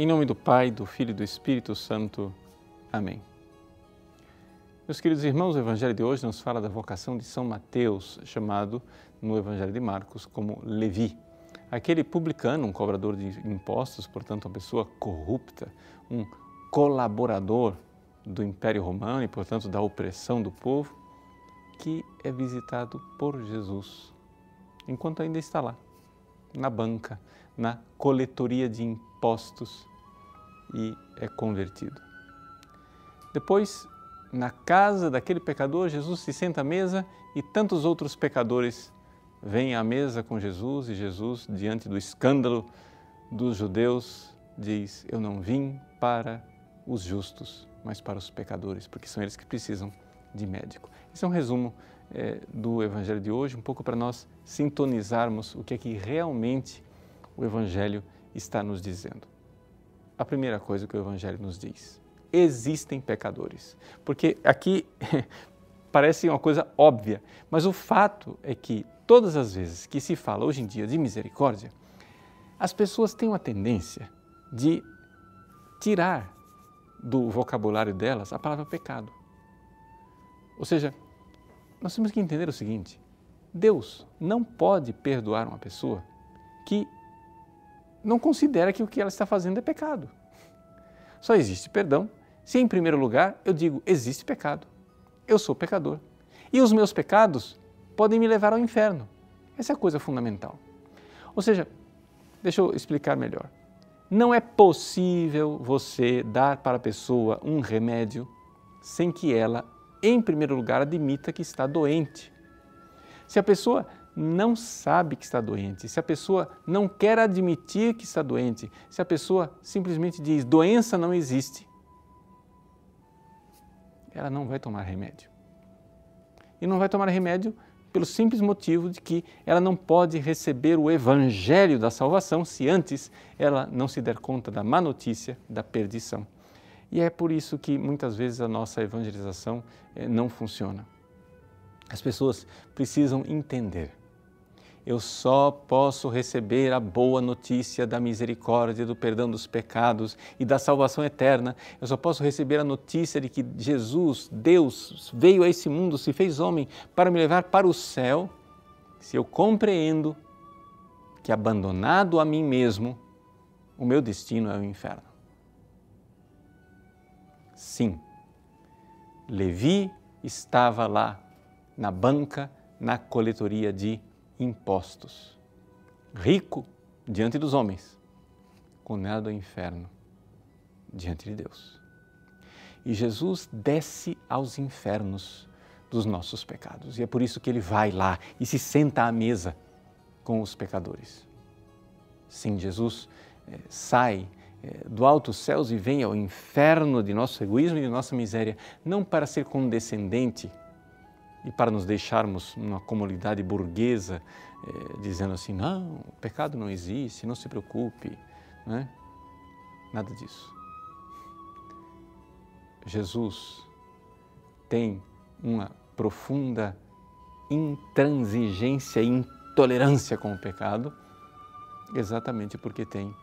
Em nome do Pai, do Filho e do Espírito Santo. Amém. Meus queridos irmãos, o Evangelho de hoje nos fala da vocação de São Mateus, chamado no Evangelho de Marcos como Levi. Aquele publicano, um cobrador de impostos, portanto, uma pessoa corrupta, um colaborador do Império Romano e, portanto, da opressão do povo, que é visitado por Jesus, enquanto ainda está lá, na banca, na coletoria de impostos e é convertido. Depois, na casa daquele pecador, Jesus se senta à mesa e tantos outros pecadores vêm à mesa com Jesus e Jesus, diante do escândalo dos judeus, diz: Eu não vim para os justos, mas para os pecadores, porque são eles que precisam de médico. Esse é um resumo é, do Evangelho de hoje, um pouco para nós sintonizarmos o que é que realmente o Evangelho está nos dizendo. A primeira coisa que o Evangelho nos diz: existem pecadores. Porque aqui parece uma coisa óbvia, mas o fato é que todas as vezes que se fala hoje em dia de misericórdia, as pessoas têm uma tendência de tirar do vocabulário delas a palavra pecado. Ou seja, nós temos que entender o seguinte: Deus não pode perdoar uma pessoa que não considera que o que ela está fazendo é pecado. Só existe perdão se, em primeiro lugar, eu digo: existe pecado. Eu sou pecador. E os meus pecados podem me levar ao inferno. Essa é a coisa fundamental. Ou seja, deixa eu explicar melhor. Não é possível você dar para a pessoa um remédio sem que ela, em primeiro lugar, admita que está doente. Se a pessoa não sabe que está doente, se a pessoa não quer admitir que está doente, se a pessoa simplesmente diz doença não existe, ela não vai tomar remédio. E não vai tomar remédio pelo simples motivo de que ela não pode receber o evangelho da salvação se antes ela não se der conta da má notícia da perdição. E é por isso que muitas vezes a nossa evangelização eh, não funciona. As pessoas precisam entender eu só posso receber a boa notícia da misericórdia, do perdão dos pecados e da salvação eterna. Eu só posso receber a notícia de que Jesus, Deus, veio a esse mundo, se fez homem para me levar para o céu, se eu compreendo que, abandonado a mim mesmo, o meu destino é o inferno. Sim, Levi estava lá na banca, na coletoria de impostos. Rico diante dos homens, condenado ao inferno diante de Deus. E Jesus desce aos infernos dos nossos pecados. E é por isso que ele vai lá e se senta à mesa com os pecadores. Sim, Jesus é, sai é, do alto céus e vem ao inferno de nosso egoísmo e de nossa miséria, não para ser condescendente e para nos deixarmos numa comunidade burguesa, eh, dizendo assim: não, o pecado não existe, não se preocupe. Né? Nada disso. Jesus tem uma profunda intransigência e intolerância com o pecado, exatamente porque tem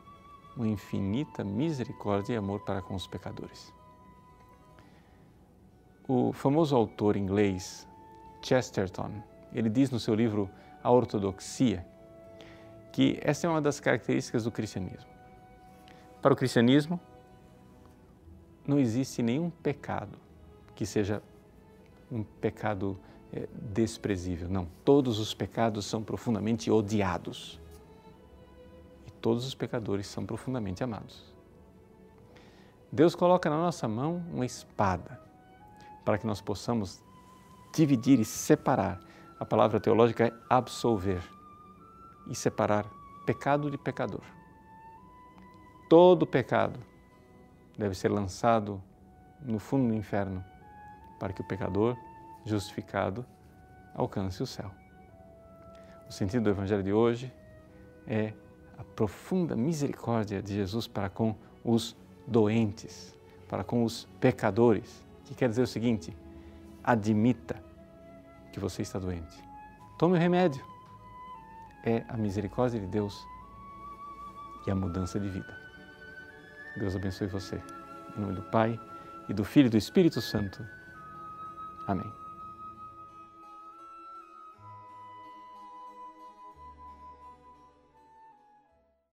uma infinita misericórdia e amor para com os pecadores. O famoso autor inglês Chesterton. Ele diz no seu livro A Ortodoxia que essa é uma das características do cristianismo. Para o cristianismo, não existe nenhum pecado que seja um pecado é, desprezível. Não, todos os pecados são profundamente odiados. E todos os pecadores são profundamente amados. Deus coloca na nossa mão uma espada para que nós possamos dividir e separar. A palavra teológica é absolver e separar pecado de pecador. Todo pecado deve ser lançado no fundo do inferno para que o pecador, justificado, alcance o céu. O sentido do Evangelho de hoje é a profunda misericórdia de Jesus para com os doentes, para com os pecadores, que quer dizer o seguinte: admita que você está doente. Tome o remédio. É a misericórdia de Deus e a mudança de vida. Deus abençoe você. Em nome do Pai, e do Filho e do Espírito Santo. Amém.